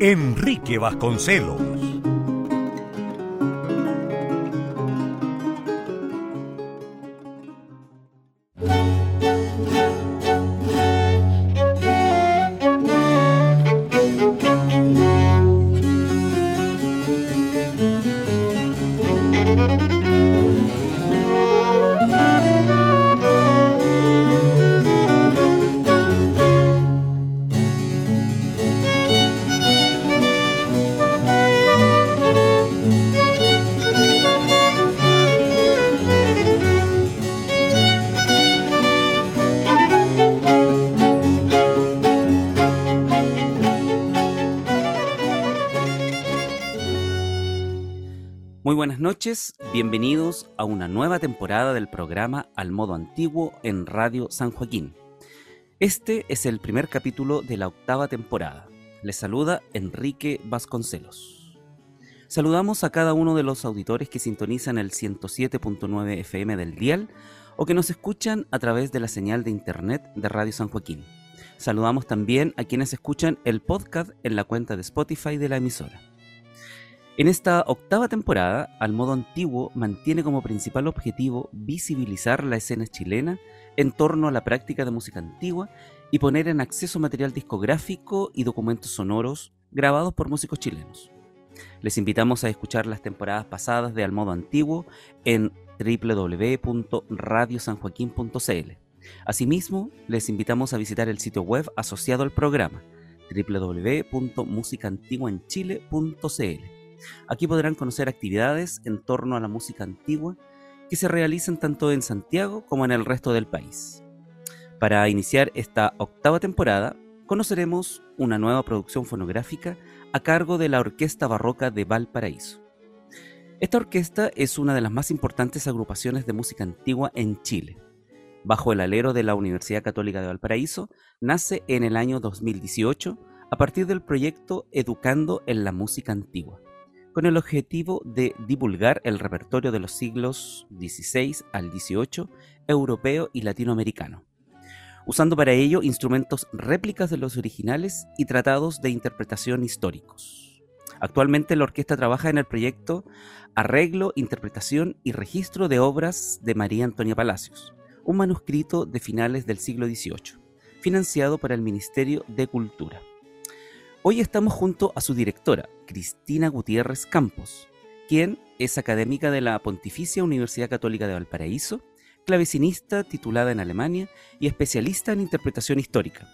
Enrique Vasconcelos. Bienvenidos a una nueva temporada del programa Al Modo Antiguo en Radio San Joaquín. Este es el primer capítulo de la octava temporada. Les saluda Enrique Vasconcelos. Saludamos a cada uno de los auditores que sintonizan el 107.9 FM del dial o que nos escuchan a través de la señal de internet de Radio San Joaquín. Saludamos también a quienes escuchan el podcast en la cuenta de Spotify de la emisora. En esta octava temporada, Al Modo Antiguo mantiene como principal objetivo visibilizar la escena chilena en torno a la práctica de música antigua y poner en acceso material discográfico y documentos sonoros grabados por músicos chilenos. Les invitamos a escuchar las temporadas pasadas de Al Modo Antiguo en www.radiosanjoaquín.cl. Asimismo, les invitamos a visitar el sitio web asociado al programa www.musicaantiguaenchile.cl Aquí podrán conocer actividades en torno a la música antigua que se realizan tanto en Santiago como en el resto del país. Para iniciar esta octava temporada, conoceremos una nueva producción fonográfica a cargo de la Orquesta Barroca de Valparaíso. Esta orquesta es una de las más importantes agrupaciones de música antigua en Chile. Bajo el alero de la Universidad Católica de Valparaíso, nace en el año 2018 a partir del proyecto Educando en la Música Antigua con el objetivo de divulgar el repertorio de los siglos XVI al XVIII europeo y latinoamericano, usando para ello instrumentos réplicas de los originales y tratados de interpretación históricos. Actualmente la orquesta trabaja en el proyecto Arreglo, Interpretación y Registro de Obras de María Antonia Palacios, un manuscrito de finales del siglo XVIII, financiado por el Ministerio de Cultura. Hoy estamos junto a su directora, Cristina Gutiérrez Campos, quien es académica de la Pontificia Universidad Católica de Valparaíso, clavecinista titulada en Alemania y especialista en interpretación histórica.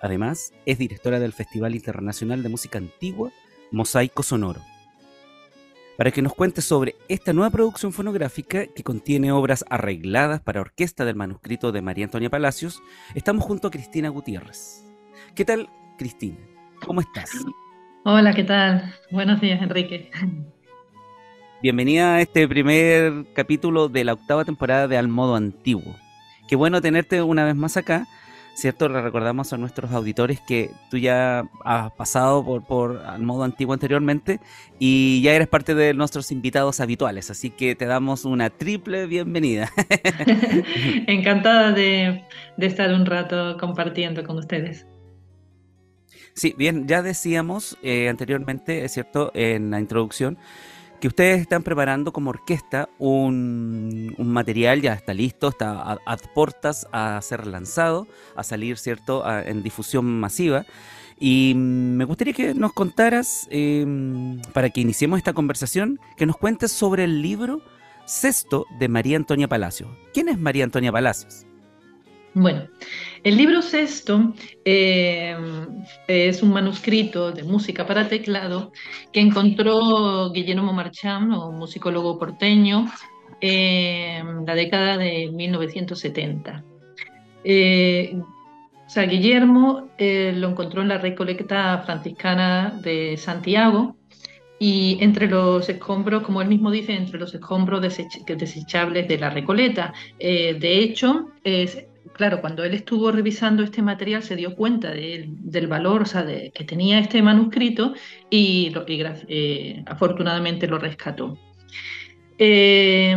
Además, es directora del Festival Internacional de Música Antigua, Mosaico Sonoro. Para que nos cuente sobre esta nueva producción fonográfica que contiene obras arregladas para orquesta del manuscrito de María Antonia Palacios, estamos junto a Cristina Gutiérrez. ¿Qué tal, Cristina? ¿Cómo estás? Hola, ¿qué tal? Buenos días, Enrique. Bienvenida a este primer capítulo de la octava temporada de Al Modo Antiguo. Qué bueno tenerte una vez más acá, ¿cierto? Le recordamos a nuestros auditores que tú ya has pasado por, por Al Modo Antiguo anteriormente y ya eres parte de nuestros invitados habituales, así que te damos una triple bienvenida. Encantada de, de estar un rato compartiendo con ustedes. Sí, bien, ya decíamos eh, anteriormente, es cierto, en la introducción, que ustedes están preparando como orquesta un, material, ya está listo, está a, portas a ser lanzado, a salir, ¿cierto?, en difusión masiva. Y me gustaría que nos contaras, em, para que iniciemos esta conversación, que nos cuentes sobre el libro Sexto de María Antonia Palacios. ¿Quién es María Antonia Palacios? Bueno, el libro sexto eh, es un manuscrito de música para teclado que encontró Guillermo Marchand, un musicólogo porteño, en la década de 1970. Eh, O sea, Guillermo eh, lo encontró en la Recolecta Franciscana de Santiago y entre los escombros, como él mismo dice, entre los escombros desechables de la Recoleta. Eh, de hecho, es, claro, cuando él estuvo revisando este material se dio cuenta del valor o sea, de, que tenía este manuscrito y, eh, afortunadamente lo rescató. Eh,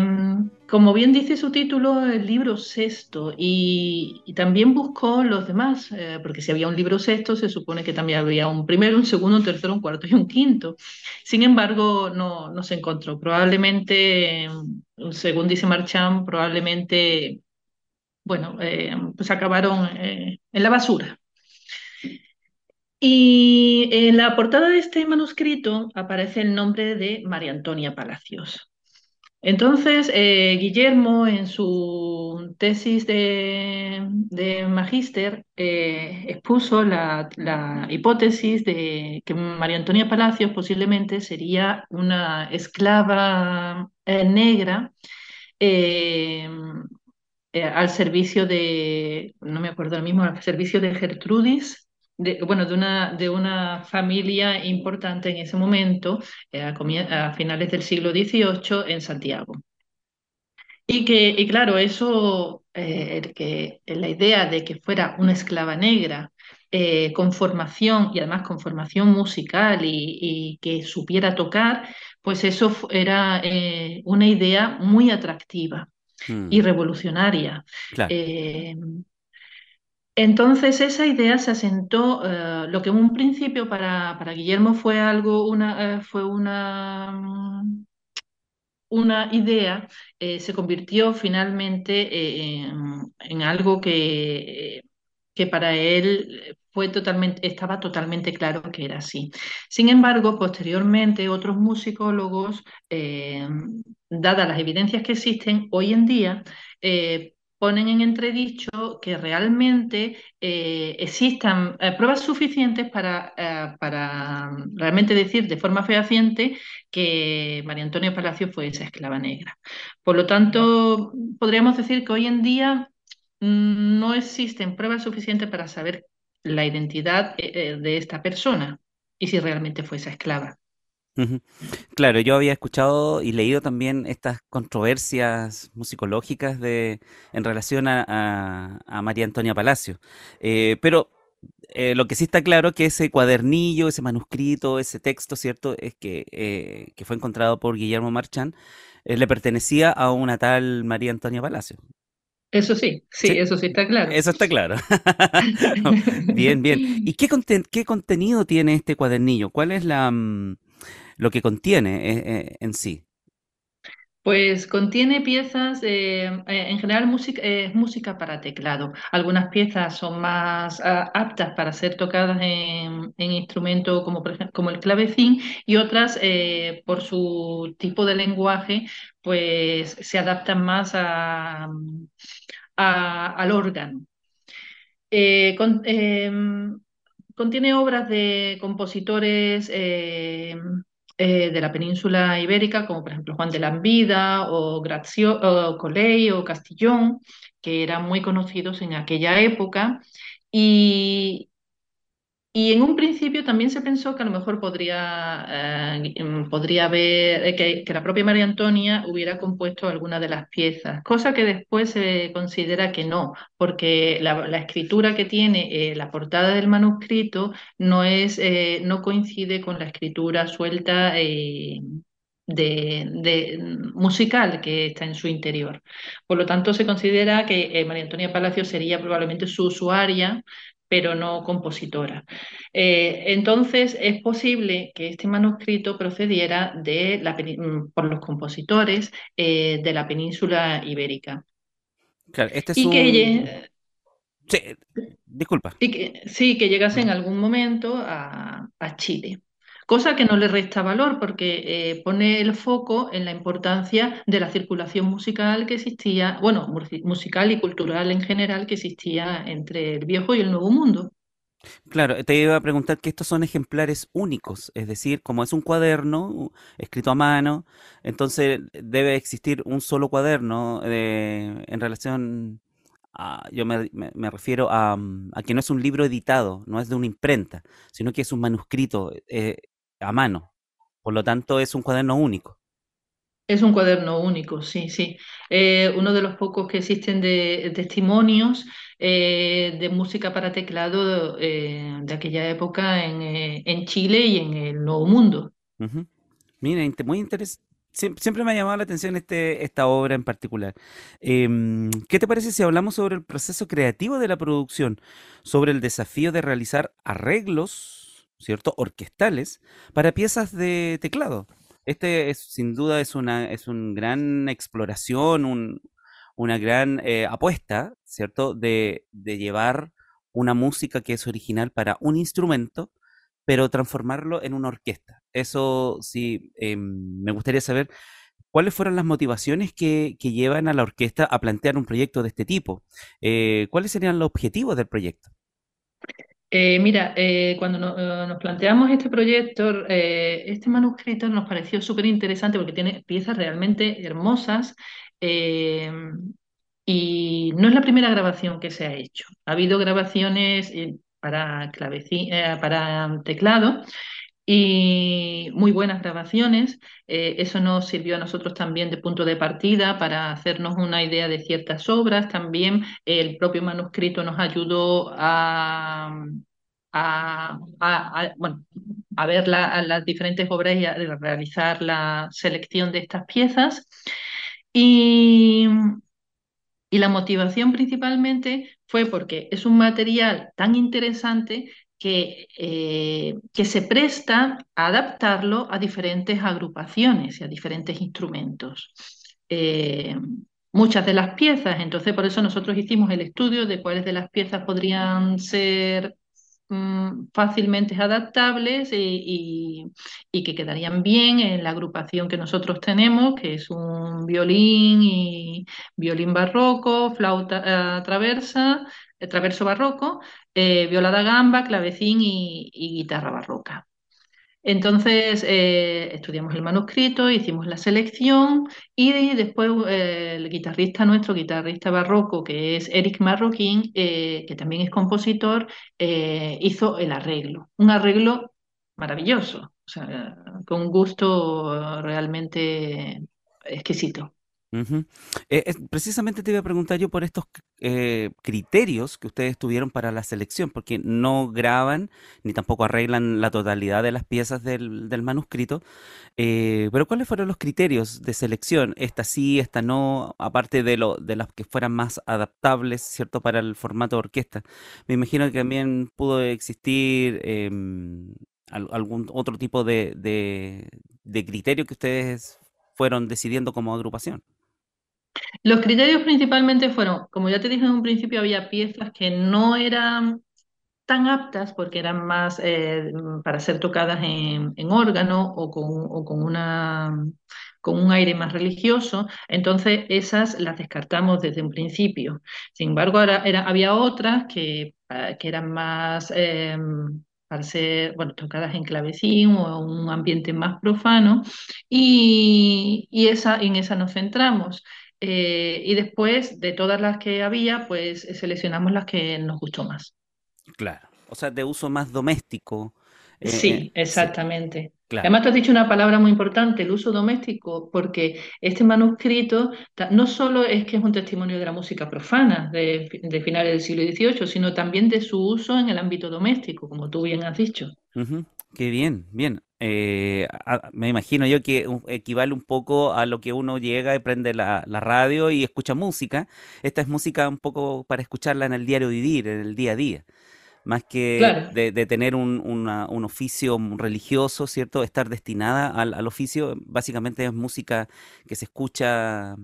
como bien dice su título, el libro sexto, y, también buscó los demás, eh, porque si había un libro sexto, se supone que también había un primero, un segundo, un tercero, un cuarto y un quinto. Sin embargo, no, no se encontró. Probablemente, según dice Marchand, probablemente, bueno, eh, pues acabaron en la basura. Y en la portada de este manuscrito aparece el nombre de María Antonia Palacios. Entonces, eh, Guillermo, en su tesis de, magíster, eh, expuso la, hipótesis de que María Antonia Palacios posiblemente sería una esclava eh, negra al servicio de, no me acuerdo ahora mismo, al servicio de Gertrudis, bueno, de una, de una familia importante en ese momento, eh, a, finales del siglo XVIII, en Santiago. Y que, y claro, eso, eh, que la idea de que fuera una esclava negra eh, con formación y además con formación musical y, que supiera tocar, pues eso era una idea muy atractiva y hmm. revolucionaria. Claro. Entonces esa idea se asentó, eh, lo que en un principio para, para Guillermo fue algo, una, eh, fue una, mm, una idea, eh, se convirtió finalmente en, algo que, que para él fue totalmente, estaba totalmente claro que era así. Sin embargo, posteriormente otros musicólogos, dadas las evidencias que existen hoy en día, ponen en entredicho que realmente eh, existan eh, pruebas suficientes para, eh, para realmente decir de forma fehaciente que María Antonia Palacio fue esa esclava negra. Por lo tanto, podríamos decir que hoy en día mm, no existen pruebas suficientes para saber la identidad de esta persona y si realmente fue esa esclava. Claro, yo había escuchado y leído también estas controversias musicológicas de, en relación a, María Antonia Palacio. Eh, pero eh, lo que sí está claro es que ese cuadernillo, ese manuscrito, ese texto, ¿cierto? Es que, eh, que fue encontrado por Guillermo Marchán, le pertenecía a una tal María Antonia Palacio. Eso sí, sí, eso sí está claro. Eso está claro. bien, bien. ¿Y qué, qué contenido tiene este cuadernillo? ¿Cuál es la... Mm, lo que contiene eh, eh, en sí? Pues contiene piezas, eh, en general música, es música para teclado. Algunas piezas son más ah, aptas para ser tocadas en, instrumentos como, por ejemplo, como el clavecín y otras, por su tipo de lenguaje, pues se adaptan más a, al órgano. Em, contiene obras de compositores eh, de la península ibérica, como por ejemplo Juan de la Vida o, Grazio, o Coley o Castillón, que eran muy conocidos en aquella época. Y, y en un principio también se pensó que a lo mejor podría, eh, mm, podría haber, eh, que, la propia María Antonia hubiera compuesto alguna de las piezas, cosa que después se considera que no, porque la, escritura que tiene eh, la portada del manuscrito no, es, no coincide con la escritura suelta. De, musical que está en su interior. Por lo tanto, se considera que María Antonia Palacio sería probablemente su usuaria pero no compositora. Eh, entonces, es posible que este manuscrito procediera de la, mm, por los compositores eh, de la península ibérica. Claro, este es y que, sí, disculpa. Y que, sí, que llegase en algún momento a Chile cosa que no le resta valor porque eh, pone el foco en la importancia de la circulación musical que existía, bueno, musical y cultural en general que existía entre el viejo y el nuevo mundo. Claro, te iba a preguntar que estos son ejemplares únicos, es decir, como es un cuaderno escrito a mano, entonces debe existir un solo cuaderno eh, en relación yo me, refiero mm, a, que no es un libro editado, no es de una imprenta, sino que es un manuscrito eh, a mano. Por lo tanto, es un cuaderno único. Es un cuaderno único, sí, sí. Eh, uno de los pocos que existen de, testimonios eh, de música para teclado de aquella época en, Chile y en el Nuevo Mundo. Mira, muy interesante Siempre, me ha llamado la atención este, esta obra en particular. Em, ¿Qué te parece si hablamos sobre el proceso creativo de la producción, sobre el desafío de realizar arreglos, ¿cierto? Orquestales para piezas de teclado. Este es, sin duda es una es una gran exploración, una gran eh, apuesta, ¿cierto? De, de llevar una música que es original para un instrumento pero transformarlo en una orquesta. Eso sí, em, me gustaría saber cuáles fueron las motivaciones que, llevan a la orquesta a plantear un proyecto de este tipo. Eh, ¿Cuáles serían los objetivos del proyecto? Eh, mira, eh, cuando nos planteamos este proyecto, este manuscrito nos pareció súper interesante porque tiene piezas realmente hermosas y no es la primera grabación que se ha hecho. Ha habido grabaciones para, eh, para teclado y muy buenas grabaciones. Eh, eso nos sirvió a nosotros también de punto de partida para hacernos una idea de ciertas obras. También el propio manuscrito nos ayudó a, a, bueno, a ver las diferentes obras y a realizar la selección de estas piezas. Y, y la motivación principalmente fue porque es un material tan interesante que, eh, que se presta a adaptarlo a diferentes agrupaciones y a diferentes instrumentos. Eh, muchas de las piezas, entonces por eso nosotros hicimos el estudio de cuáles de las piezas podrían ser Mm, fácilmente adaptables y, que quedarían bien en la agrupación que nosotros tenemos, que es un violín y violín barroco, flauta eh, traversa, traverso barroco, eh, viola da gamba, clavecín y guitarra barroca. Entonces eh, estudiamos el manuscrito, hicimos la selección y después eh, el guitarrista nuestro, guitarrista barroco, que es Eric Marroquín, eh, que también es compositor, hizo el arreglo. Un arreglo maravilloso, con un gusto realmente exquisito. Eh, precisamente te iba a preguntar yo por estos eh, criterios que ustedes tuvieron para la selección, porque no graban ni tampoco arreglan la totalidad de las piezas del, manuscrito, eh, pero ¿cuáles fueron los criterios de selección? Esta sí, esta no, aparte de, lo, de las que fueran más adaptables, ¿cierto?, para el formato de orquesta. Me imagino que también pudo existir em, algún otro tipo de, de criterio que ustedes fueron decidiendo como agrupación. Los criterios principalmente fueron, como ya te dije en un principio, había piezas que no eran tan aptas porque eran más eh, para ser tocadas en, órgano o con, un aire más religioso, entonces esas las descartamos desde un principio. Sin embargo, había otras que, eran más... Em, para ser tocadas en clavecín o en un ambiente más profano, y, y esa, en esa nos centramos. Eh, y después, de todas las que había, pues seleccionamos las que nos gustó más. Claro, o sea, de uso más doméstico. Eh, sí, eh, exactamente. Además, tú has dicho una palabra muy importante, el uso doméstico, porque este manuscrito no solo es que es un testimonio de la música profana de, finales del siglo XVIII, sino también de su uso en el ámbito doméstico, como tú bien has dicho. Qué bien, bien. Eh, me imagino yo que equivale un poco a lo que uno llega y prende la, radio y escucha música. Esta es música un poco para escucharla en el diario vivir, en el día a día. Más que de, tener un, oficio religioso, ¿cierto? Estar destinada al, oficio, básicamente es música que se escucha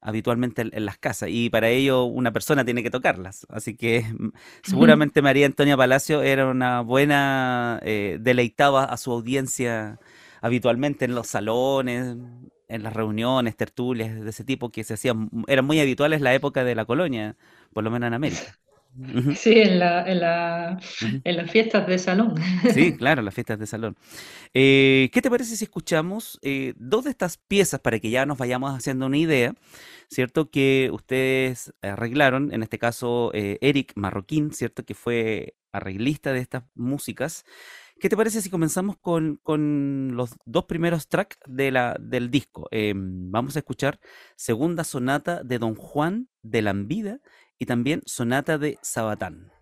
habitualmente en, las casas y para ello una persona tiene que tocarlas. Así que mm, seguramente María Antonia Palacio era una buena, eh, deleitaba a su audiencia habitualmente en los salones, en las reuniones, tertulias de ese tipo que se hacían, eran muy habituales en la época de la colonia, por lo menos en América. Sí, en, la, en, la, en, las fiestas de salón. Sí, claro, las fiestas de salón. Eh, ¿Qué te parece si escuchamos eh, dos de estas piezas para que ya nos vayamos haciendo una idea? ¿Cierto? Que ustedes arreglaron, en este caso eh, Eric Marroquín, ¿cierto? Que fue arreglista de estas músicas. ¿Qué te parece si comenzamos con, con los dos primeros tracks de la, del disco? vamos a escuchar Segunda Sonata de Don Juan de Lambida y también Sonata de Sabatán.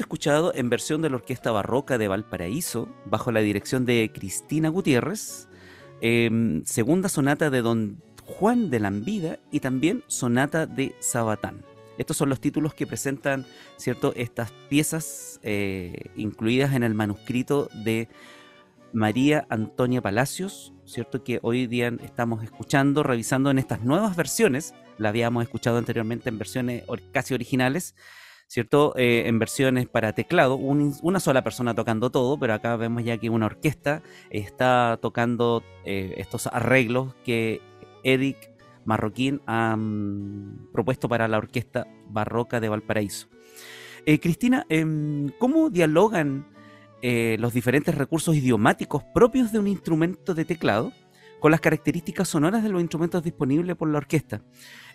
Escuchado en versión de la Orquesta Barroca de Valparaíso, bajo la dirección de Cristina Gutiérrez, em, segunda sonata de Don Juan de Lambida y también sonata de Sabatán. Estos son los títulos que presentan ¿cierto? estas piezas eh, incluidas en el manuscrito de María Antonia Palacios, ¿cierto? que hoy día estamos escuchando, revisando en estas nuevas versiones. La habíamos escuchado anteriormente en versiones casi originales, ¿cierto? Eh, en versiones para teclado, una sola persona tocando todo, pero acá vemos ya que una orquesta está tocando eh, estos arreglos que Eric Marroquín ha mm, propuesto para la Orquesta Barroca de Valparaíso. Eh, Cristina, em, ¿cómo dialogan los diferentes recursos idiomáticos propios de un instrumento de teclado con las características sonoras de los instrumentos disponibles por la orquesta?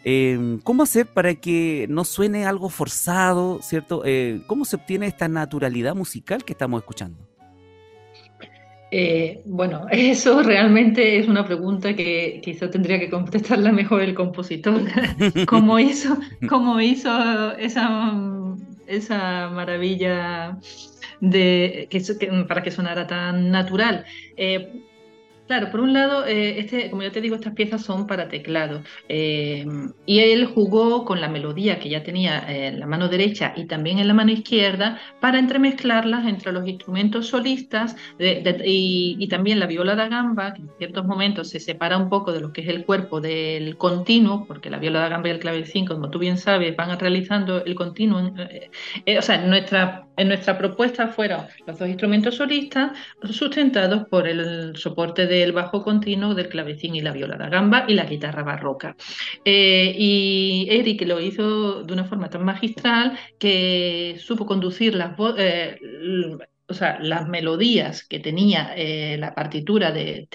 Em, ¿Cómo hacer para que no suene algo forzado, ¿cierto? Eh, ¿Cómo se obtiene esta naturalidad musical que estamos escuchando? Eh, bueno, eso realmente es una pregunta que quizá tendría que contestarla mejor el compositor. ¿Cómo hizo, cómo hizo esa, esa maravilla de, para que sonara tan natural? Eh, Claro, por un lado, eh, este, como ya te digo, estas piezas son para teclado. Eh, y él jugó con la melodía que ya tenía en la mano derecha y también en la mano izquierda para entremezclarlas entre los instrumentos solistas y, también la viola da gamba, que en ciertos momentos se separa un poco de lo que es el cuerpo del continuo, porque la viola da gamba y el clavecín, como tú bien sabes, van realizando el continuo. Eh, o sea, nuestra, en nuestra propuesta fueron los dos instrumentos solistas sustentados por el soporte de del bajo continuo, del clavecín y la viola da gamba y la guitarra barroca. Eh, y Eric lo hizo de una forma tan magistral que supo conducir las eh, o sea, las melodías que tenía eh, la partitura de,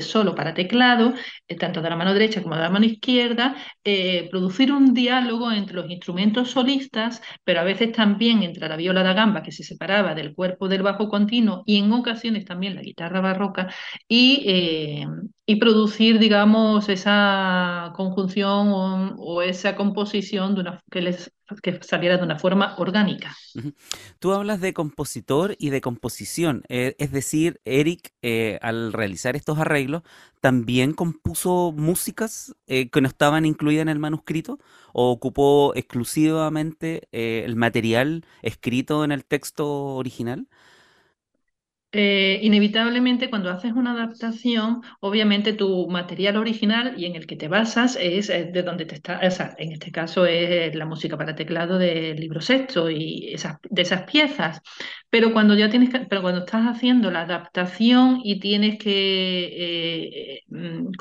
solo para teclado, eh, tanto de la mano derecha como de la mano izquierda, eh, producir un diálogo entre los instrumentos solistas, pero a veces también entre la viola da gamba, que se separaba del cuerpo del bajo continuo, y en ocasiones también la guitarra barroca, y, y producir, digamos, esa conjunción o, esa composición de una, que, les, que saliera de una forma orgánica. Tú hablas de compositor y de composición, eh, es decir, Eric, eh, al realizar estos arreglos, también compuso músicas eh, que no estaban incluidas en el manuscrito o ocupó exclusivamente el material escrito en el texto original. Eh, inevitablemente cuando haces una adaptación, obviamente tu material original y en el que te basas es, de donde te está, o sea, en este caso es la música para teclado del libro sexto y esas, de esas piezas. Pero cuando ya tienes pero cuando estás haciendo la adaptación y tienes que eh, mm,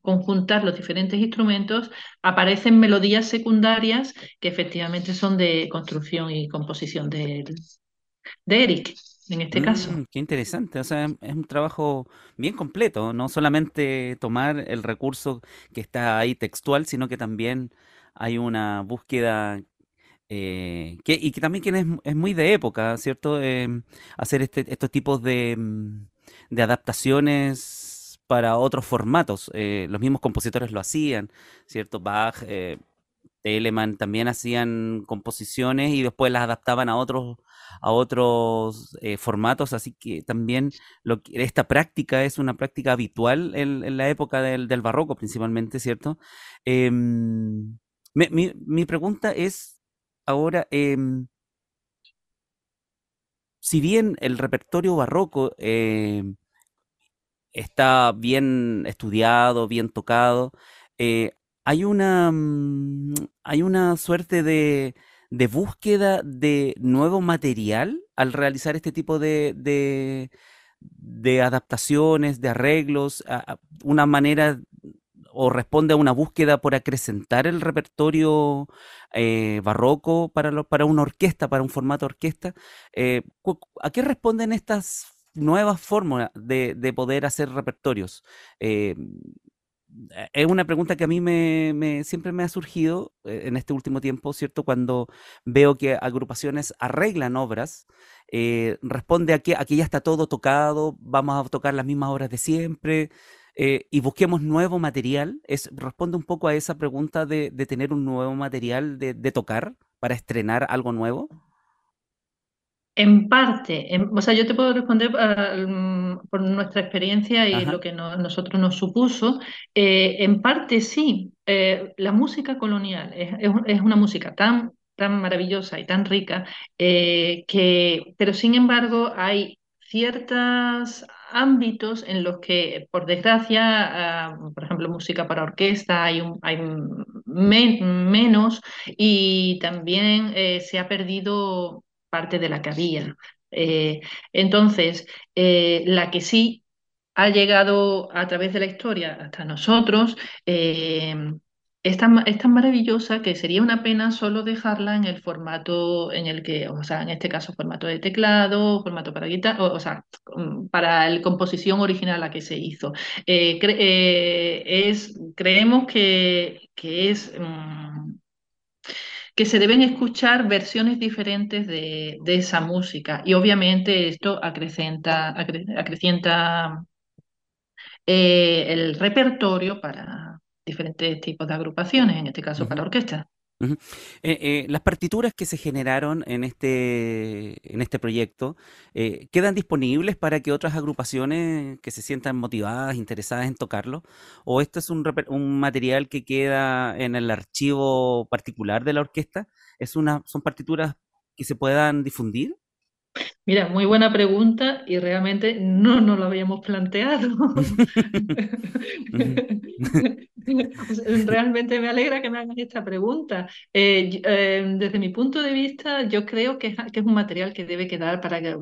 conjuntar los diferentes instrumentos, aparecen melodías secundarias que efectivamente son de construcción y composición de, de Eric en este caso. Mm, qué interesante, o sea, es un trabajo bien completo, no solamente tomar el recurso que está ahí textual, sino que también hay una búsqueda eh, que, y que también es, es muy de época, ¿cierto? Em, hacer este, estos tipos de, mm, adaptaciones para otros formatos. Eh, los mismos compositores lo hacían, ¿cierto? Bach, eh, Telemann también hacían composiciones y después las adaptaban a otros a otros eh, formatos, así que también esta práctica es una práctica habitual en, la época del, barroco principalmente, ¿cierto? Em, mi, pregunta es ahora, em, si bien el repertorio barroco em, está bien estudiado, bien tocado, eh, hay una, mm, hay una suerte de, de búsqueda de nuevo material al realizar este tipo de, de, adaptaciones, de arreglos, una manera o responde a una búsqueda por acrecentar el repertorio eh, barroco para, para una orquesta, para un formato orquesta. Eh, ¿A qué responden estas nuevas fórmulas de, de poder hacer repertorios? Eh, es una pregunta que a mí me, siempre me ha surgido eh, en este último tiempo, ¿cierto? Cuando veo que agrupaciones arreglan obras, eh, responde a que aquí ya está todo tocado, vamos a tocar las mismas obras de siempre y busquemos nuevo material. Es, responde un poco a esa pregunta de, tener un nuevo material de tocar para estrenar algo nuevo. En parte, o sea, yo te puedo responder mm, por nuestra experiencia y lo que nosotros nos supuso. Eh, en parte sí, eh, la música colonial es, una música tan, tan maravillosa y tan rica, eh, que, pero sin embargo hay ciertos ámbitos en los que, por desgracia, ah, por ejemplo, música para orquesta hay, hay menos y también se ha perdido parte de la que había. Eh, entonces, eh, la que sí ha llegado a través de la historia hasta nosotros eh, es, tan, maravillosa que sería una pena solo dejarla en el formato en el que, o sea, en este caso formato de teclado, formato para guitarra, o, sea, mm, para la composición original a la que se hizo. es, creemos que, que es... Mm, que se deben escuchar versiones diferentes de, esa música. Y obviamente esto acrecenta, acrecienta eh, el repertorio para diferentes tipos de agrupaciones, en este caso para Eh, eh, las partituras que se generaron en este, en este proyecto eh, quedan disponibles para que otras agrupaciones que se sientan motivadas, interesadas en tocarlo, o esto es un, un material que queda en el archivo particular de la orquesta, es una, son partituras que se puedan difundir. Mira, muy buena pregunta y realmente no nos lo habíamos planteado. realmente me alegra que me hagas esta pregunta. Eh, eh, desde mi punto de vista, yo creo que es, un material que debe quedar para que,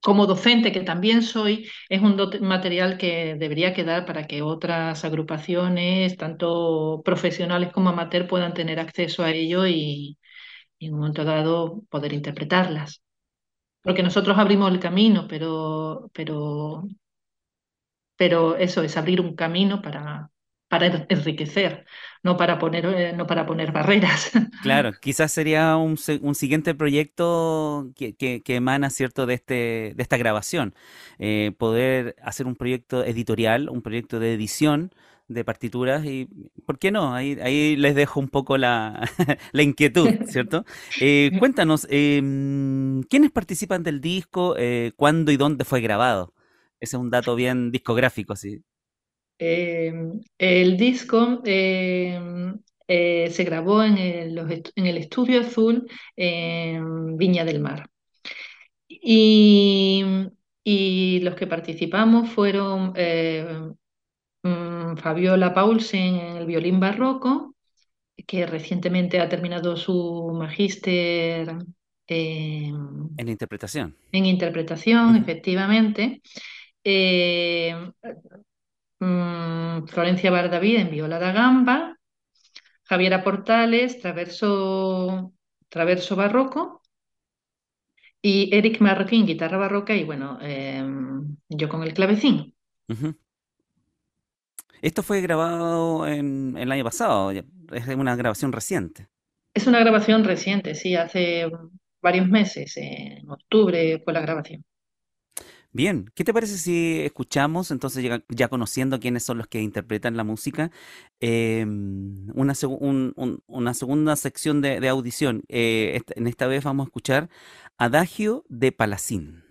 como docente que también soy, es un material que debería quedar para que otras agrupaciones, tanto profesionales como amateur, puedan tener acceso a ello y en un momento dado poder interpretarlas porque nosotros abrimos el camino, pero, pero, pero eso es abrir un camino para, para enriquecer, no para poner, eh, no para poner barreras. Claro, quizás sería un, un siguiente proyecto que, que, emana cierto de este de esta grabación, eh, poder hacer un proyecto editorial, un proyecto de edición de partituras y, ¿por qué no? Ahí, ahí les dejo un poco la, la inquietud, ¿cierto? Eh, cuéntanos, em, ¿quiénes participan del disco? Eh, ¿Cuándo y dónde fue grabado? Ese es un dato bien discográfico, sí. Em, el disco em, eh, se grabó en el, en el Estudio Azul en Viña del Mar. Y, y los que participamos fueron Mm, Fabiola Paulsen en el violín barroco, que recientemente ha terminado su magíster en interpretación. En interpretación, efectivamente. Eh, mm, Florencia Bardavid en viola da gamba, Javiera Portales, traverso, traverso barroco, y Eric Marroquín, guitarra barroca, y bueno, em, yo con el clavecín. Esto fue grabado en, el año pasado, es una grabación reciente. Es una grabación reciente, sí, hace varios meses, en octubre fue la grabación. Bien, ¿qué te parece si escuchamos, entonces ya, conociendo quiénes son los que interpretan la música, em, una, una, segunda sección de, audición? Eh, en esta vez vamos a escuchar Adagio de Palacín.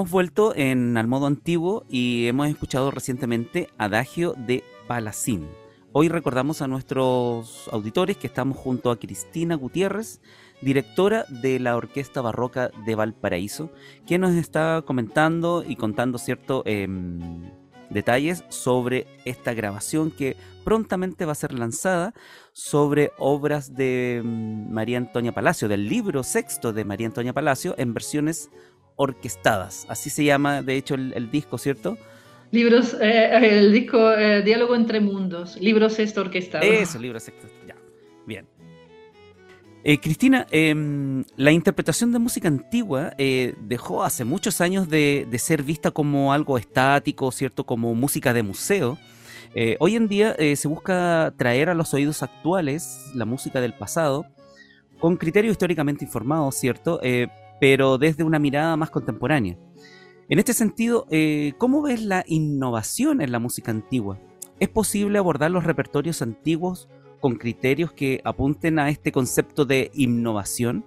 Hemos vuelto en al modo antiguo y hemos escuchado recientemente Adagio de Palacín. Hoy recordamos a nuestros auditores que estamos junto a Cristina Gutiérrez, directora de la Orquesta Barroca de Valparaíso, que nos está comentando y contando ciertos em, detalles sobre esta grabación que prontamente va a ser lanzada sobre obras de María Antonia Palacio, del libro sexto de María Antonia Palacio, en versiones orquestadas. Así se llama, de hecho, el, disco, ¿cierto? Libros, eh, el disco eh, Diálogo entre Mundos, libro sexto orquestado. Eso, libro sexto, ya. Bien. Eh, Cristina, em, la interpretación de música antigua dejó hace muchos años de, de, ser vista como algo estático, ¿cierto? Como música de museo. hoy en día se busca traer a los oídos actuales la música del pasado con criterio históricamente informado, ¿cierto? Pero desde una mirada más contemporánea. En este sentido, eh, ¿cómo ves la innovación en la música antigua? ¿Es posible abordar los repertorios antiguos con criterios que apunten a este concepto de innovación?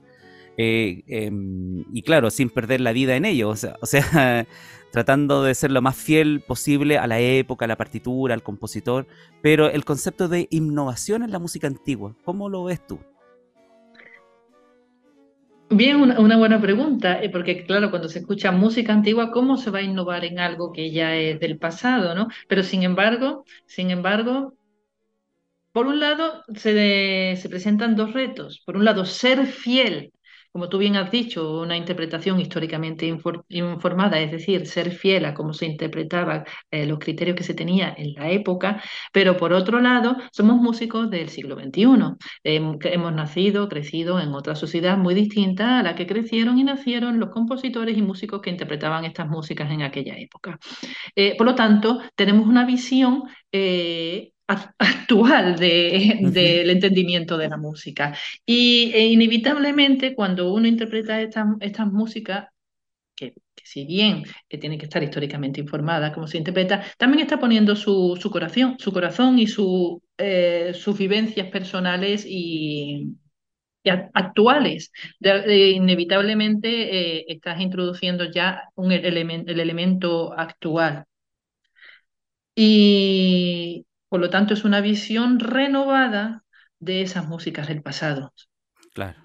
Eh, em, y claro, sin perder la vida en ello, o sea, o sea tratando de ser lo más fiel posible a la época, a la partitura, al compositor, pero el concepto de innovación en la música antigua, ¿cómo lo ves tú? Bien, una, buena pregunta, eh, porque claro, cuando se escucha música antigua, ¿cómo se va a innovar en algo que ya es del pasado, no? Pero sin embargo, sin embargo, por un lado se, se presentan dos retos. Por un lado, ser fiel como tú bien has dicho, una interpretación históricamente informada, es decir, ser fiel a cómo se interpretaban eh, los criterios que se tenía en la época, pero por otro lado, somos músicos del siglo XXI, hemos nacido, crecido en otra sociedad muy distinta a la que crecieron y nacieron los compositores y músicos que interpretaban estas músicas en aquella época. Eh, por lo tanto, tenemos una visión eh, actual del entendimiento de la música. Y e inevitablemente cuando uno interpreta estas estas músicas, que, si bien que tiene que estar históricamente informada como se interpreta, también está poniendo su, su corazón, su corazón y su, eh, sus vivencias personales y, actuales. inevitablemente eh, estás introduciendo ya un el elemento actual. Y, por lo tanto, es una visión renovada de esas músicas del pasado. Claro.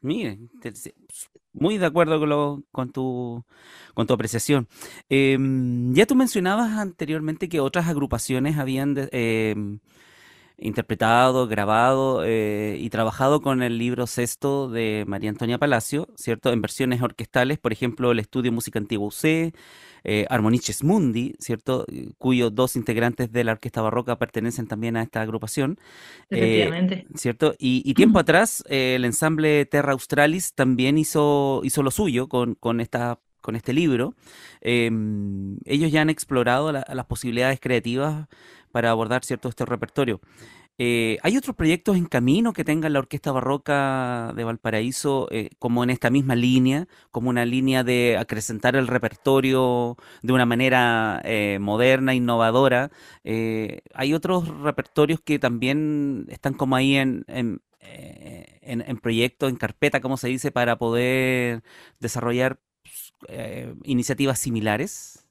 Miren, muy de acuerdo con, con, tu, con tu apreciación. Em, ya tú mencionabas anteriormente que otras agrupaciones habían em, interpretado, grabado eh, y trabajado con el libro sexto de María Antonia Palacio, ¿cierto? En versiones orquestales, por ejemplo, el estudio Música Antigua UC, eh, Armoniches Mundi, ¿cierto? Cuyos dos integrantes de la orquesta barroca pertenecen también a esta agrupación. Eh, Efectivamente. ¿Cierto? Y, tiempo atrás, eh, el ensamble Terra Australis también hizo, hizo lo suyo con, con esta con este libro, em, ellos ya han explorado las posibilidades creativas para abordar cierto este repertorio. Eh, ¿Hay otros proyectos en camino que tenga la Orquesta Barroca de Valparaíso eh, como en esta misma línea, como una línea de acrecentar el repertorio de una manera eh, moderna, innovadora? ¿Hay otros repertorios que también están como ahí en, en, en, en proyecto, en carpeta, como se dice, para poder desarrollar iniciativas similares?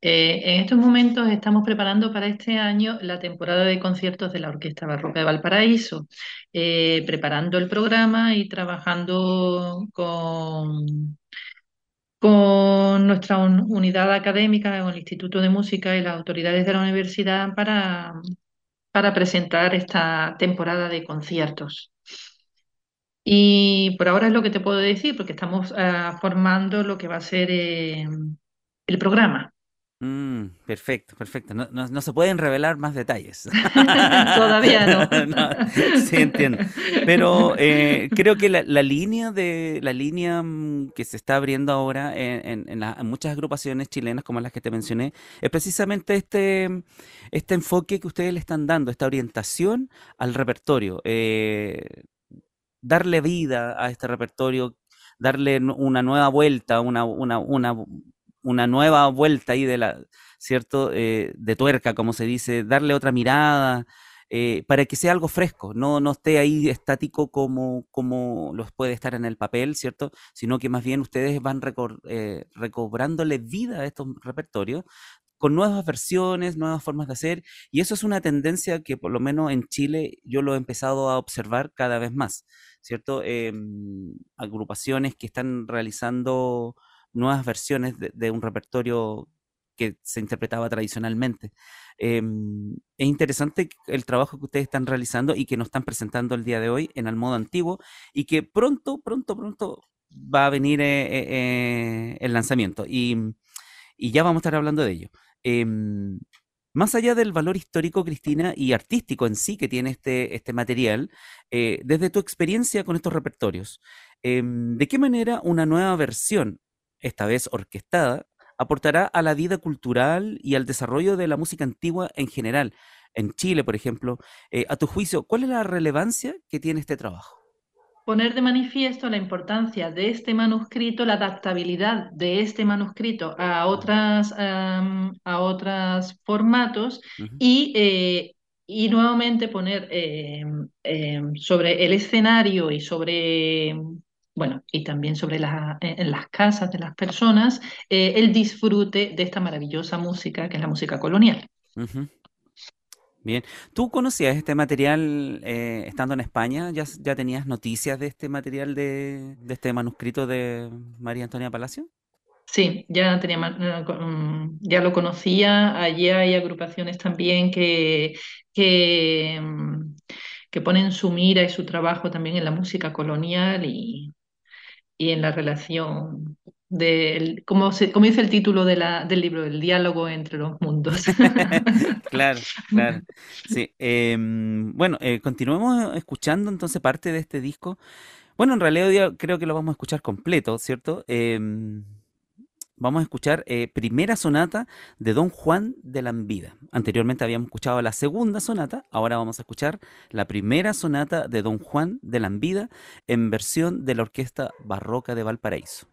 Eh, en estos momentos estamos preparando para este año la temporada de conciertos de la Orquesta Barroca de Valparaíso, eh, preparando el programa y trabajando con, con nuestra unidad académica, con el Instituto de Música y las autoridades de la universidad para, para presentar esta temporada de conciertos. Y por ahora es lo que te puedo decir, porque estamos ah, formando lo que va a ser eh, el programa. Mm, perfecto, perfecto. No, no, se pueden revelar más detalles. Todavía no. sí, entiendo. Pero eh, creo que la, línea de la línea mm, que se está abriendo ahora en, en, muchas agrupaciones chilenas, como las que te mencioné, es precisamente este, este enfoque que ustedes le están dando, esta orientación al repertorio. Eh, darle vida a este repertorio, darle una nueva vuelta, una, una, una una nueva vuelta ahí de la, ¿cierto? Eh, de tuerca, como se dice, darle otra mirada, eh, para que sea algo fresco, no, no esté ahí estático como, como los puede estar en el papel, ¿cierto? Sino que más bien ustedes van eh, recobrándole vida a estos repertorios con nuevas versiones, nuevas formas de hacer, y eso es una tendencia que por lo menos en Chile yo lo he empezado a observar cada vez más, ¿cierto? Em, agrupaciones que están realizando nuevas versiones de, un repertorio que se interpretaba tradicionalmente. Em, es interesante el trabajo que ustedes están realizando y que nos están presentando el día de hoy en el modo antiguo y que pronto, pronto, pronto va a venir eh, eh, eh, el lanzamiento y, y, ya vamos a estar hablando de ello. Em, más allá del valor histórico, Cristina, y artístico en sí que tiene este, este material, desde tu experiencia con estos repertorios, em, ¿de qué manera una nueva versión, esta vez orquestada, aportará a la vida cultural y al desarrollo de la música antigua en general. En Chile, por ejemplo, eh, a tu juicio, ¿cuál es la relevancia que tiene este trabajo? Poner de manifiesto la importancia de este manuscrito, la adaptabilidad de este manuscrito a otras, a otros formatos y, eh, y nuevamente poner eh, sobre el escenario y sobre bueno, y también sobre las, eh, en las casas de las personas, eh, el disfrute de esta maravillosa música que es la música colonial. Bien, ¿tú conocías este material eh, estando en España? ¿Ya, ¿Ya tenías noticias de este material de, este manuscrito de María Antonia Palacio? Sí, ya, tenía, mm, ya lo conocía. Allí hay agrupaciones también que, que, mm, que ponen su mira y su trabajo también en la música colonial y y en la relación del, como, se, como dice el título de la, del libro, el diálogo entre los mundos. claro, claro. Sí. Em, bueno, eh, continuemos escuchando entonces parte de este disco. Bueno, en realidad creo que lo vamos a escuchar completo, ¿cierto? Em, vamos a escuchar eh, primera sonata de Don Juan de la Vida. Anteriormente habíamos escuchado la segunda sonata, ahora vamos a escuchar la primera sonata de Don Juan de la Vida en versión de la Orquesta Barroca de Valparaíso.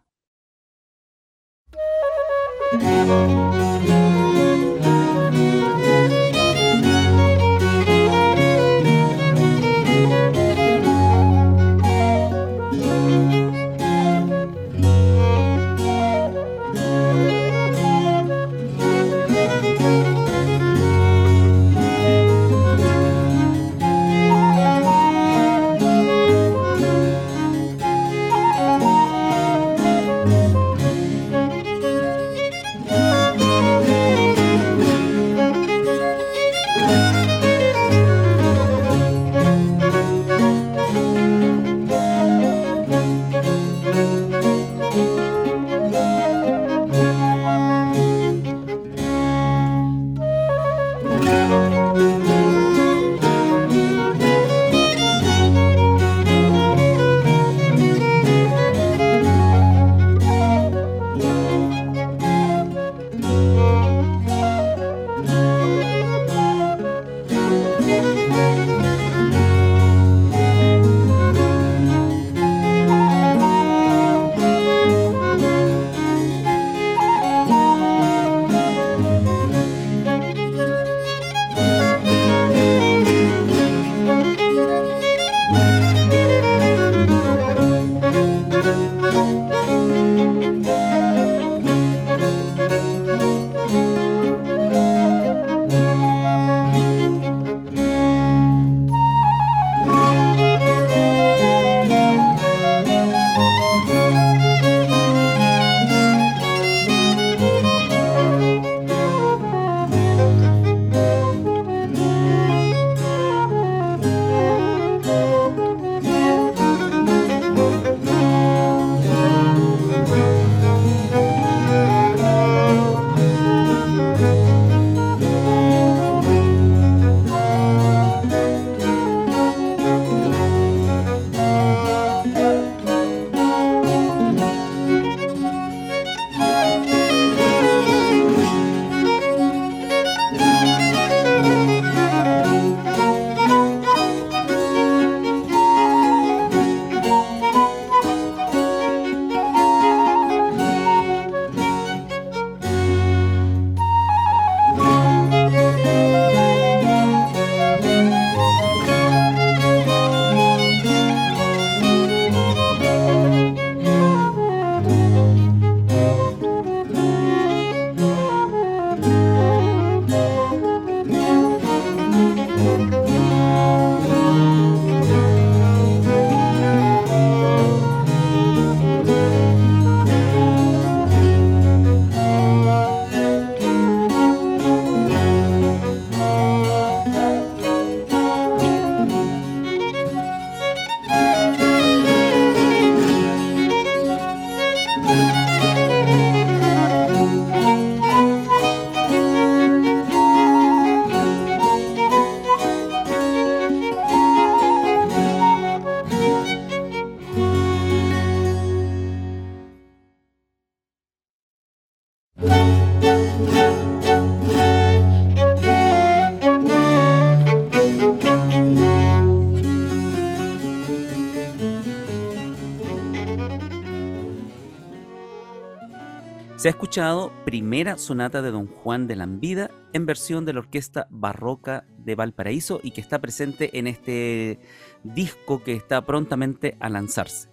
Se ha escuchado Primera Sonata de Don Juan de Lambida en versión de la Orquesta Barroca de Valparaíso y que está presente en este disco que está prontamente a lanzarse.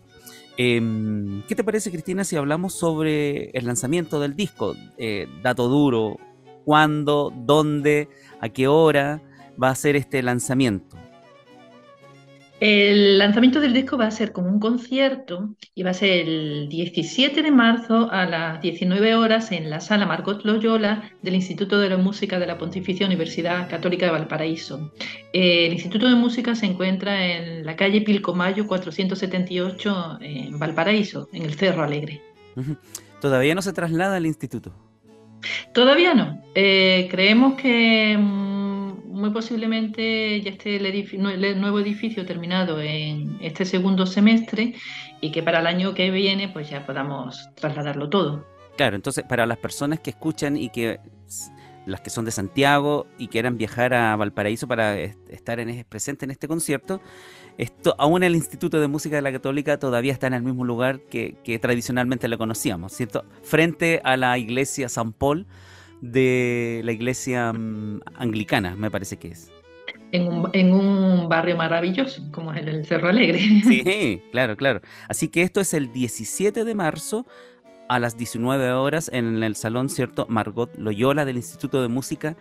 Em, ¿Qué te parece, Cristina, si hablamos sobre el lanzamiento del disco? Eh, dato duro, cuándo, dónde, a qué hora va a ser este lanzamiento. El lanzamiento del disco va a ser como un concierto y va a ser el 17 de marzo a las 19 horas en la sala Margot Loyola del Instituto de la Música de la Pontificia Universidad Católica de Valparaíso. El Instituto de Música se encuentra en la calle Pilcomayo 478 en Valparaíso, en el Cerro Alegre. ¿Todavía no se traslada al instituto? Todavía no. Eh, creemos que mm, muy posiblemente ya esté el, nuevo edificio terminado en este segundo semestre y que para el año que viene pues ya podamos trasladarlo todo. Claro, entonces para las personas que escuchan y que las que son de Santiago y quieran viajar a Valparaíso para estar en, presente en este concierto, esto, aún el Instituto de Música de la Católica todavía está en el mismo lugar que, tradicionalmente lo conocíamos, ¿cierto? Frente a la iglesia San Paul de la iglesia mm, anglicana, me parece que es. En un, en un, barrio maravilloso, como es el Cerro Alegre. Sí, claro, claro. Así que esto es el 17 de marzo a las 19 horas en el Salón, ¿cierto? Margot Loyola del Instituto de Música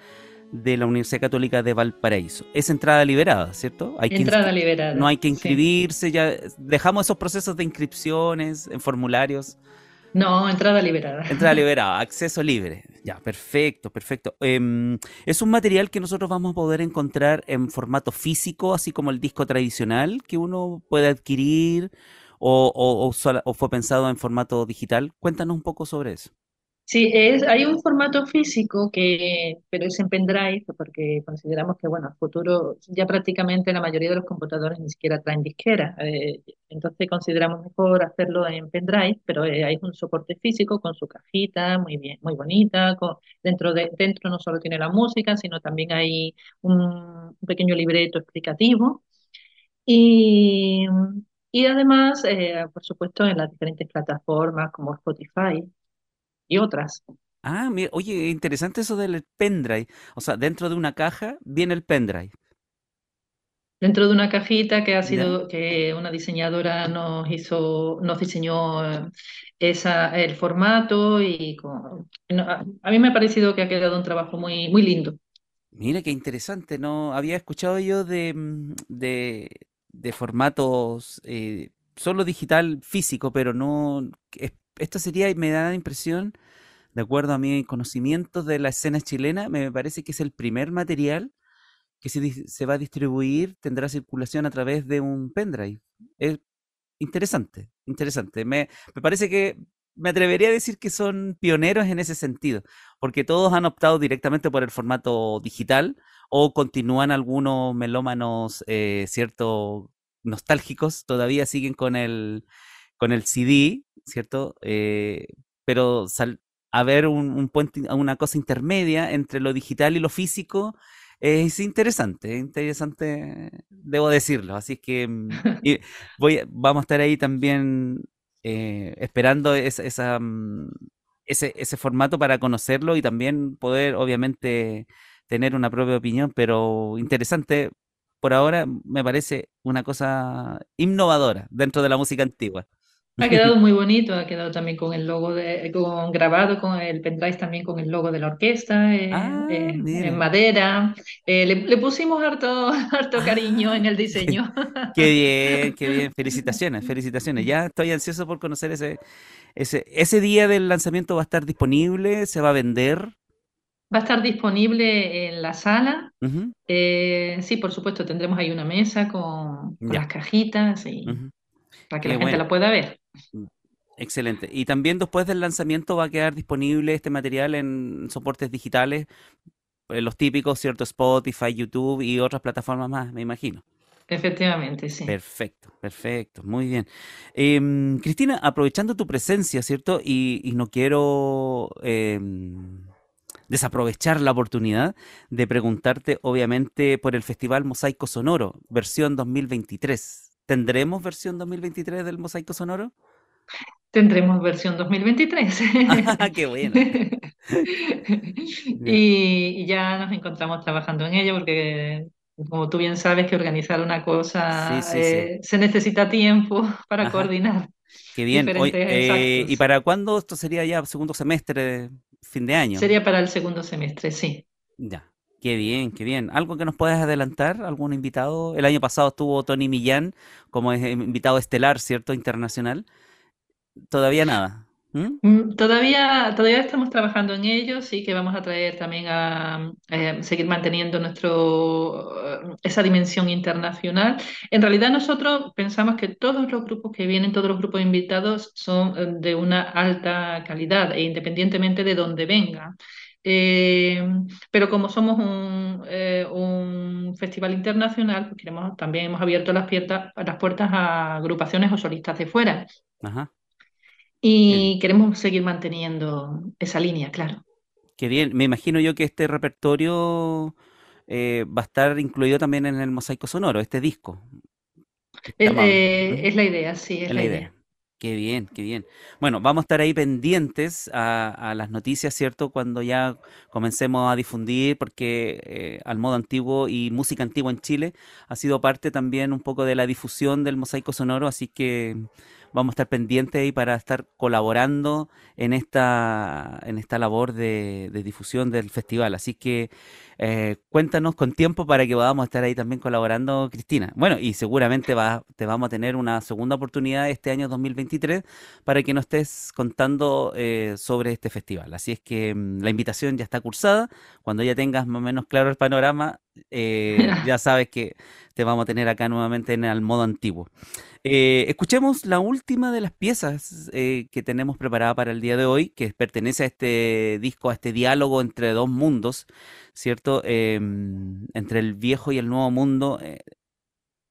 de la Universidad Católica de Valparaíso. Es entrada liberada, ¿cierto? Hay entrada liberada. No hay que inscribirse, ya dejamos esos procesos de inscripciones en formularios. No, entrada liberada. Entrada liberada, acceso libre. Ya, perfecto, perfecto. Em, es un material que nosotros vamos a poder encontrar en formato físico, así como el disco tradicional que uno puede adquirir o, o fue pensado en formato digital. Cuéntanos un poco sobre eso. Sí, es, hay un formato físico que, pero es en pendrive, porque consideramos que, bueno, el futuro, ya prácticamente la mayoría de los computadores ni siquiera traen disquera. Eh, entonces consideramos mejor hacerlo en pendrive, pero eh, hay un soporte físico con su cajita, muy bien, muy bonita. dentro, de, dentro no solo tiene la música, sino también hay un, pequeño libreto explicativo. Y, y además, eh, por supuesto, en las diferentes plataformas como Spotify, y otras. Ah, mira, oye, interesante eso del pendrive. O sea, dentro de una caja viene el pendrive. Dentro de una cajita que ha sido, que una diseñadora nos hizo, nos diseñó esa, el formato y a, mí me ha parecido que ha quedado un trabajo muy, muy lindo. Mira qué interesante, no había escuchado yo de, mm, de, de formatos eh, solo digital físico, pero no esto sería, me da la impresión, de acuerdo a mi conocimiento de la escena chilena, me parece que es el primer material que se, se va a distribuir, tendrá circulación a través de un pendrive. Es interesante, interesante. Me, me parece que me atrevería a decir que son pioneros en ese sentido, porque todos han optado directamente por el formato digital o continúan algunos melómanos, eh, cierto, nostálgicos, todavía siguen con el, con el CD, ¿cierto? Eh, pero sal, haber un, un puente, una cosa intermedia entre lo digital y lo físico es interesante, interesante, debo decirlo. Así que mm, voy, vamos a estar ahí también eh, esperando esa, mm, ese, ese formato para conocerlo y también poder, obviamente, tener una propia opinión, pero interesante. Por ahora me parece una cosa innovadora dentro de la música antigua. Ha quedado muy bonito, ha quedado también con el logo de, con, grabado con el pendrive también con el logo de la orquesta eh, ah, eh, en madera. Eh, le, pusimos harto, harto cariño en el diseño. qué bien, qué bien. Felicitaciones, felicitaciones. Ya estoy ansioso por conocer ese, ese, ese día del lanzamiento va a estar disponible, se va a vender. Va a estar disponible en la sala. sí, por supuesto, tendremos ahí una mesa con, las cajitas y para que la gente la pueda ver. Mm, excelente. Y también después del lanzamiento va a quedar disponible este material en soportes digitales, eh, los típicos, ¿cierto? Spotify, YouTube y otras plataformas más, me imagino. Efectivamente, sí. Perfecto, perfecto, muy bien. Em, Cristina, aprovechando tu presencia, ¿cierto? Y, no quiero em, desaprovechar la oportunidad de preguntarte, obviamente, por el Festival Mosaico Sonoro, versión 2023. ¿Tendremos versión 2023 del Mosaico Sonoro? tendremos versión 2023. Ah, ¡Qué bueno! y, ya nos encontramos trabajando en ello porque, como tú bien sabes, que organizar una cosa eh, se necesita tiempo para coordinar. Qué bien. Eh, ¿Y para cuándo esto sería ya segundo semestre, fin de año? Sería para el segundo semestre, sí. Ya. Qué bien, qué bien. ¿Algo que nos puedas adelantar? ¿Algún invitado? El año pasado estuvo Tony Millán como invitado estelar, ¿cierto? Internacional. Todavía nada. ¿Mm? Todavía, todavía estamos trabajando en ello, sí que vamos a traer también a, eh, seguir manteniendo nuestro, eh, esa dimensión internacional. En realidad nosotros pensamos que todos los grupos que vienen, todos los grupos invitados son eh, de una alta calidad e independientemente de dónde vengan. Pero como somos un, un festival internacional, pues queremos, también hemos abierto las, las puertas a agrupaciones o solistas de fuera. Ajá. Y queremos seguir manteniendo esa línea, claro. Qué bien. Me imagino yo que este repertorio eh, va a estar incluido también en el mosaico sonoro, este disco. Eh, es, la idea, sí, es, la, idea. Qué bien, qué bien. Bueno, vamos a estar ahí pendientes a, las noticias, ¿cierto? Cuando ya comencemos a difundir, porque eh, al modo antiguo y música antigua en Chile ha sido parte también un poco de la difusión del mosaico sonoro, así que vamos a estar pendientes ahí para estar colaborando en esta, en esta labor de, difusión del festival. Así que eh, cuéntanos con tiempo para que podamos estar ahí también colaborando, Cristina. Bueno, y seguramente va, te vamos a tener una segunda oportunidad este año 2023 para que nos estés contando eh, sobre este festival. Así es que mm, la invitación ya está cursada. Cuando ya tengas más o menos claro el panorama, eh, ya sabes que te vamos a tener acá nuevamente en el modo antiguo. Eh, escuchemos la última de las piezas eh, que tenemos preparada para el día de hoy, que pertenece a este disco, a este diálogo entre dos mundos, ¿cierto? Em, entre el viejo y el nuevo mundo. Eh,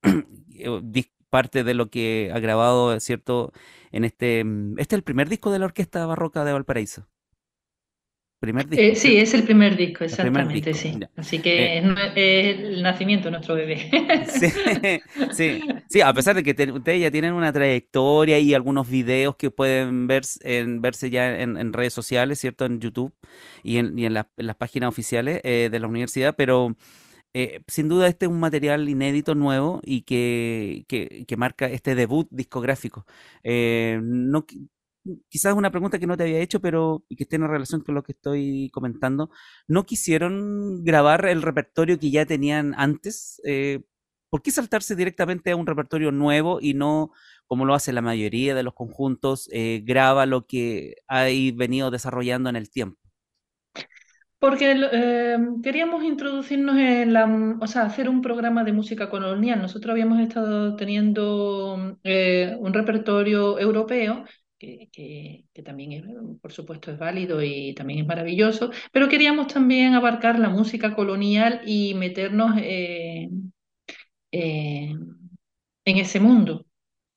parte de lo que ha grabado, ¿cierto? En este, mm, este es el primer disco de la Orquesta Barroca de Valparaíso. Primer disco. Eh, sí, es el primer disco, exactamente, sí. Así que eh, es el nacimiento de nuestro bebé. Sí, sí, a pesar de que ustedes ya tienen una trayectoria y algunos videos que pueden ver, en, verse ya en, redes sociales, ¿cierto? En YouTube y en, y en, las páginas oficiales eh, de la universidad, pero sin duda este es un material inédito, nuevo y que, que, que marca este debut discográfico. no, quizás una pregunta que no te había hecho, pero y que tiene relación con lo que estoy comentando. ¿No quisieron grabar el repertorio que ya tenían antes? Eh, ¿Por qué saltarse directamente a un repertorio nuevo y no, como lo hace la mayoría de los conjuntos, eh, graba lo que hay venido desarrollando en el tiempo? Porque eh, queríamos introducirnos en la, o sea, hacer un programa de música colonial. Nosotros habíamos estado teniendo un repertorio europeo que, también, por supuesto, es válido y también es maravilloso, pero queríamos también abarcar la música colonial y meternos eh, eh, en ese mundo.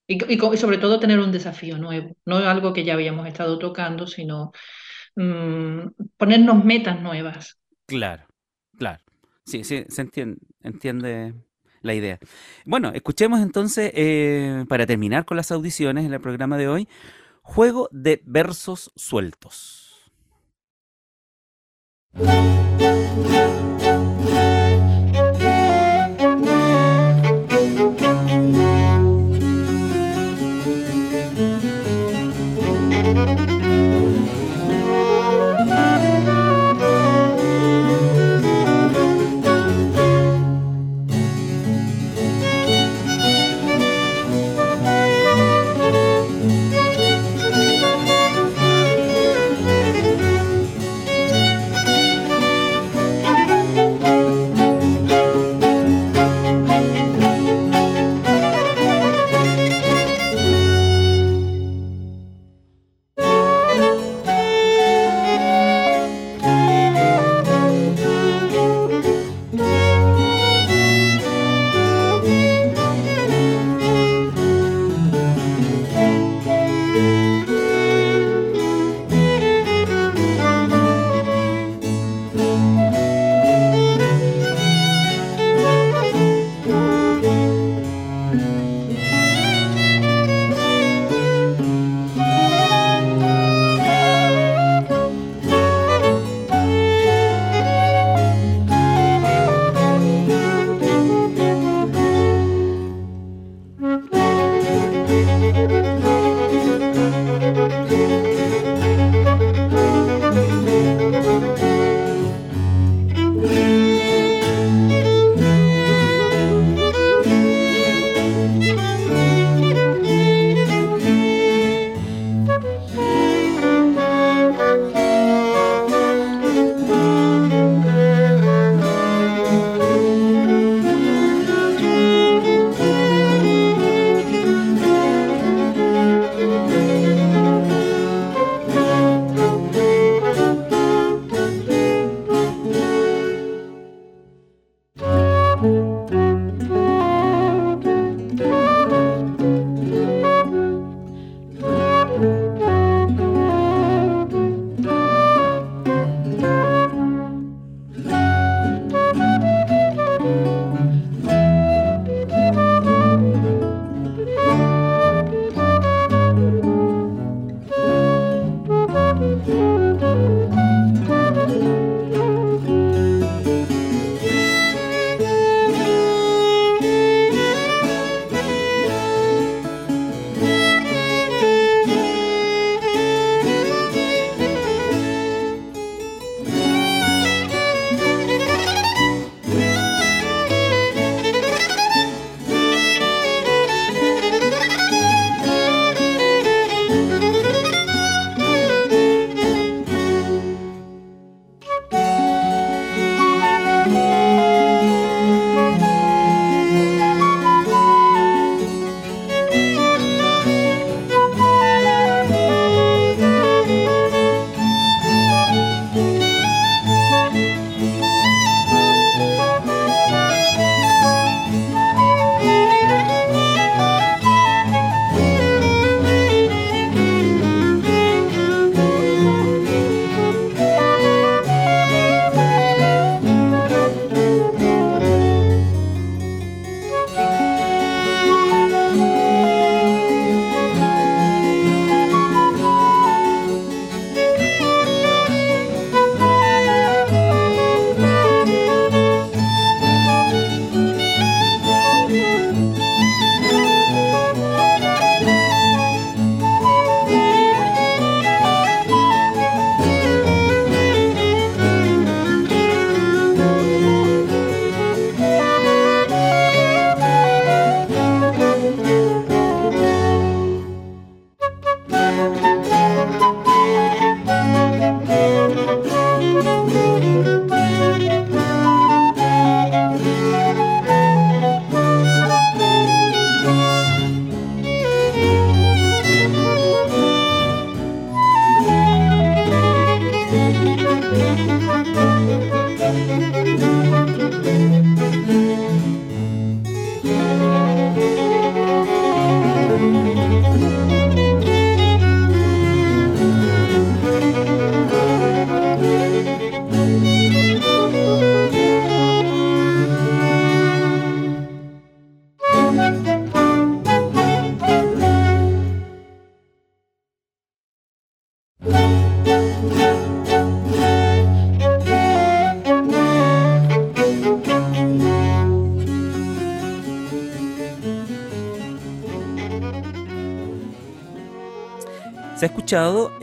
Y, sobre todo tener un desafío nuevo, no algo que ya habíamos estado tocando, sino mm, ponernos metas nuevas. Claro, claro. Sí, sí, se entiende, entiende la idea. Bueno, escuchemos entonces, eh, para terminar con las audiciones en el programa de hoy, Juego de versos sueltos.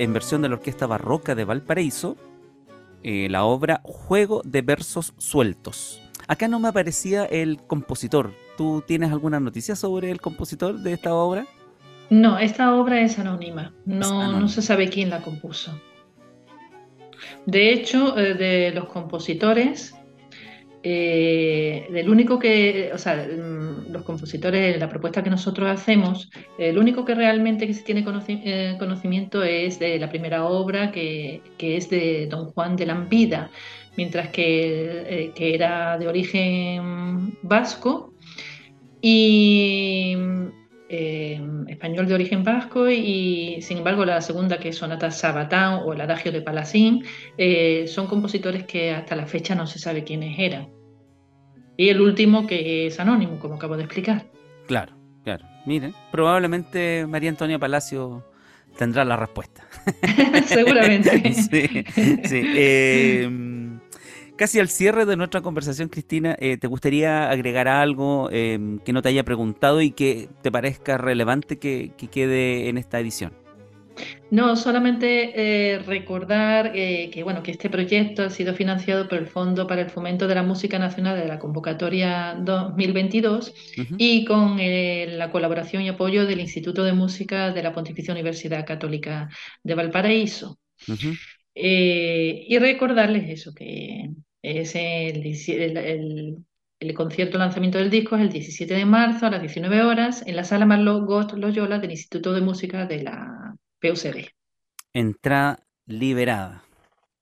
En versión de la Orquesta Barroca de Valparaíso eh, la obra Juego de Versos Sueltos. Acá no me aparecía el compositor. ¿Tú tienes alguna noticia sobre el compositor de esta obra? No, esta obra es anónima. No, no se sabe quién la compuso. De hecho, eh, de los compositores, eh, el único que, o sea, mm, los compositores, la propuesta que nosotros hacemos, el único que realmente que se tiene eh, conocimiento es de la primera obra que, es de Don Juan de Lampida, mientras que, eh, que era de origen vasco. Y español de origen vasco y sin embargo la segunda que es Sonata Sabatán o el Adagio de Palacín son compositores que hasta la fecha no se sabe quiénes eran. Y el último que es anónimo, como acabo de explicar. Claro, claro. Miren, probablemente María Antonia Palacio tendrá la respuesta. Seguramente. sí, sí. Em, casi al cierre de nuestra conversación, Cristina, eh, ¿te gustaría agregar algo em, que no te haya preguntado y que te parezca relevante que quede en esta edición? No, solamente eh, recordar eh, que, bueno, que este proyecto ha sido financiado por el Fondo para el Fomento de la Música Nacional de la convocatoria 2022 y con eh, la colaboración y apoyo del Instituto de Música de la Pontificia Universidad Católica de Valparaíso. y recordarles eso, que es el, el, concierto lanzamiento del disco es el 17 de marzo a las 19 horas en la sala Marlot Ghost Loyola del Instituto de Música de la PUCD. Entrada liberada.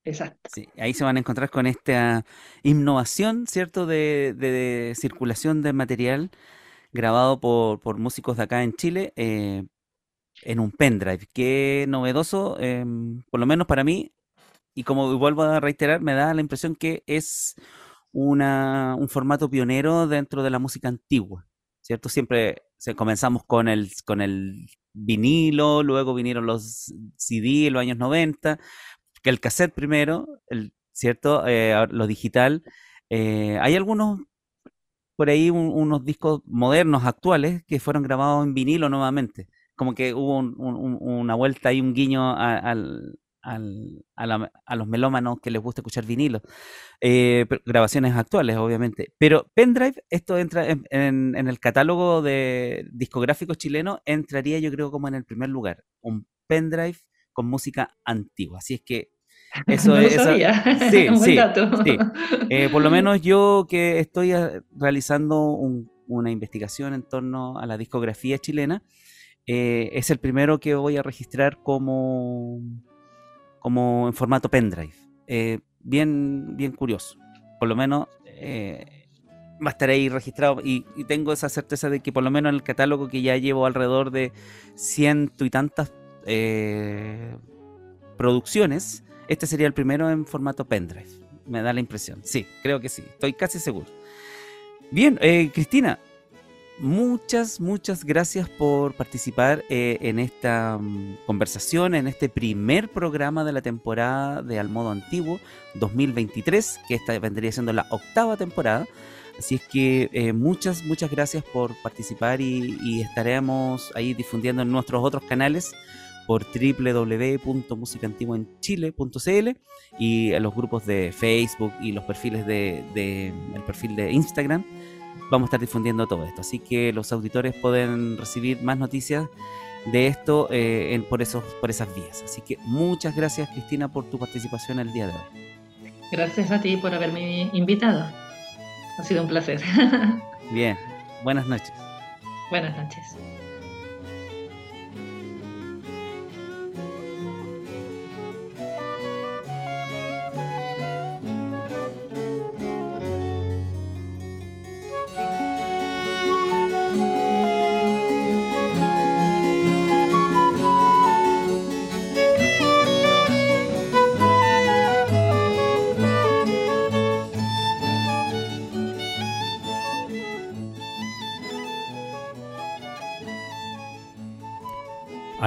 Exacto. Sí, ahí se van a encontrar con esta innovación, ¿cierto?, de, circulación de material grabado por, músicos de acá en Chile eh, en un pendrive. Qué novedoso, em, por lo menos para mí, y como vuelvo a reiterar, me da la impresión que es una, un formato pionero dentro de la música antigua, ¿cierto? Siempre comenzamos con el, con el vinilo, luego vinieron los CD en los años 90, que el cassette primero, el, ¿cierto? Eh, lo digital. Eh, hay algunos por ahí unos discos modernos, actuales, que fueron grabados en vinilo nuevamente. Como que hubo una vuelta y un guiño al, a, los melómanos que les gusta escuchar vinilo. Eh, grabaciones actuales, obviamente. Pero pendrive, esto entra en, el catálogo de discográficos chilenos, entraría yo creo como en el primer lugar. Un pendrive con música antigua. Así es que eso es... sí, sí, eh, por lo menos yo que estoy eh, realizando una investigación en torno a la discografía chilena, es el primero que voy a registrar como como en formato pendrive. Eh, bien, bien curioso. Por lo menos eh, va ahí registrado y, tengo esa certeza de que por lo menos en el catálogo que ya llevo alrededor de ciento y tantas eh, producciones, este sería el primero en formato pendrive. Me da la impresión. Sí, creo que sí. Estoy casi seguro. Bien, Cristina, muchas, muchas gracias por participar eh, en esta mm, conversación, en este primer programa de la temporada de Al Modo Antiguo 2023, que esta vendría siendo la octava temporada. Así es que eh, muchas, muchas gracias por participar y, estaremos ahí difundiendo en nuestros otros canales por www.musicaantiguoenchile.cl y en los grupos de Facebook y los perfiles de el perfil de Instagram vamos a estar difundiendo todo esto. Así que los auditores pueden recibir más noticias de esto eh, en, por, esos, por esas vías. Así que muchas gracias Cristina por tu participación el día de hoy. Gracias a ti por haberme invitado. Ha sido un placer. Bien, buenas noches. Buenas noches.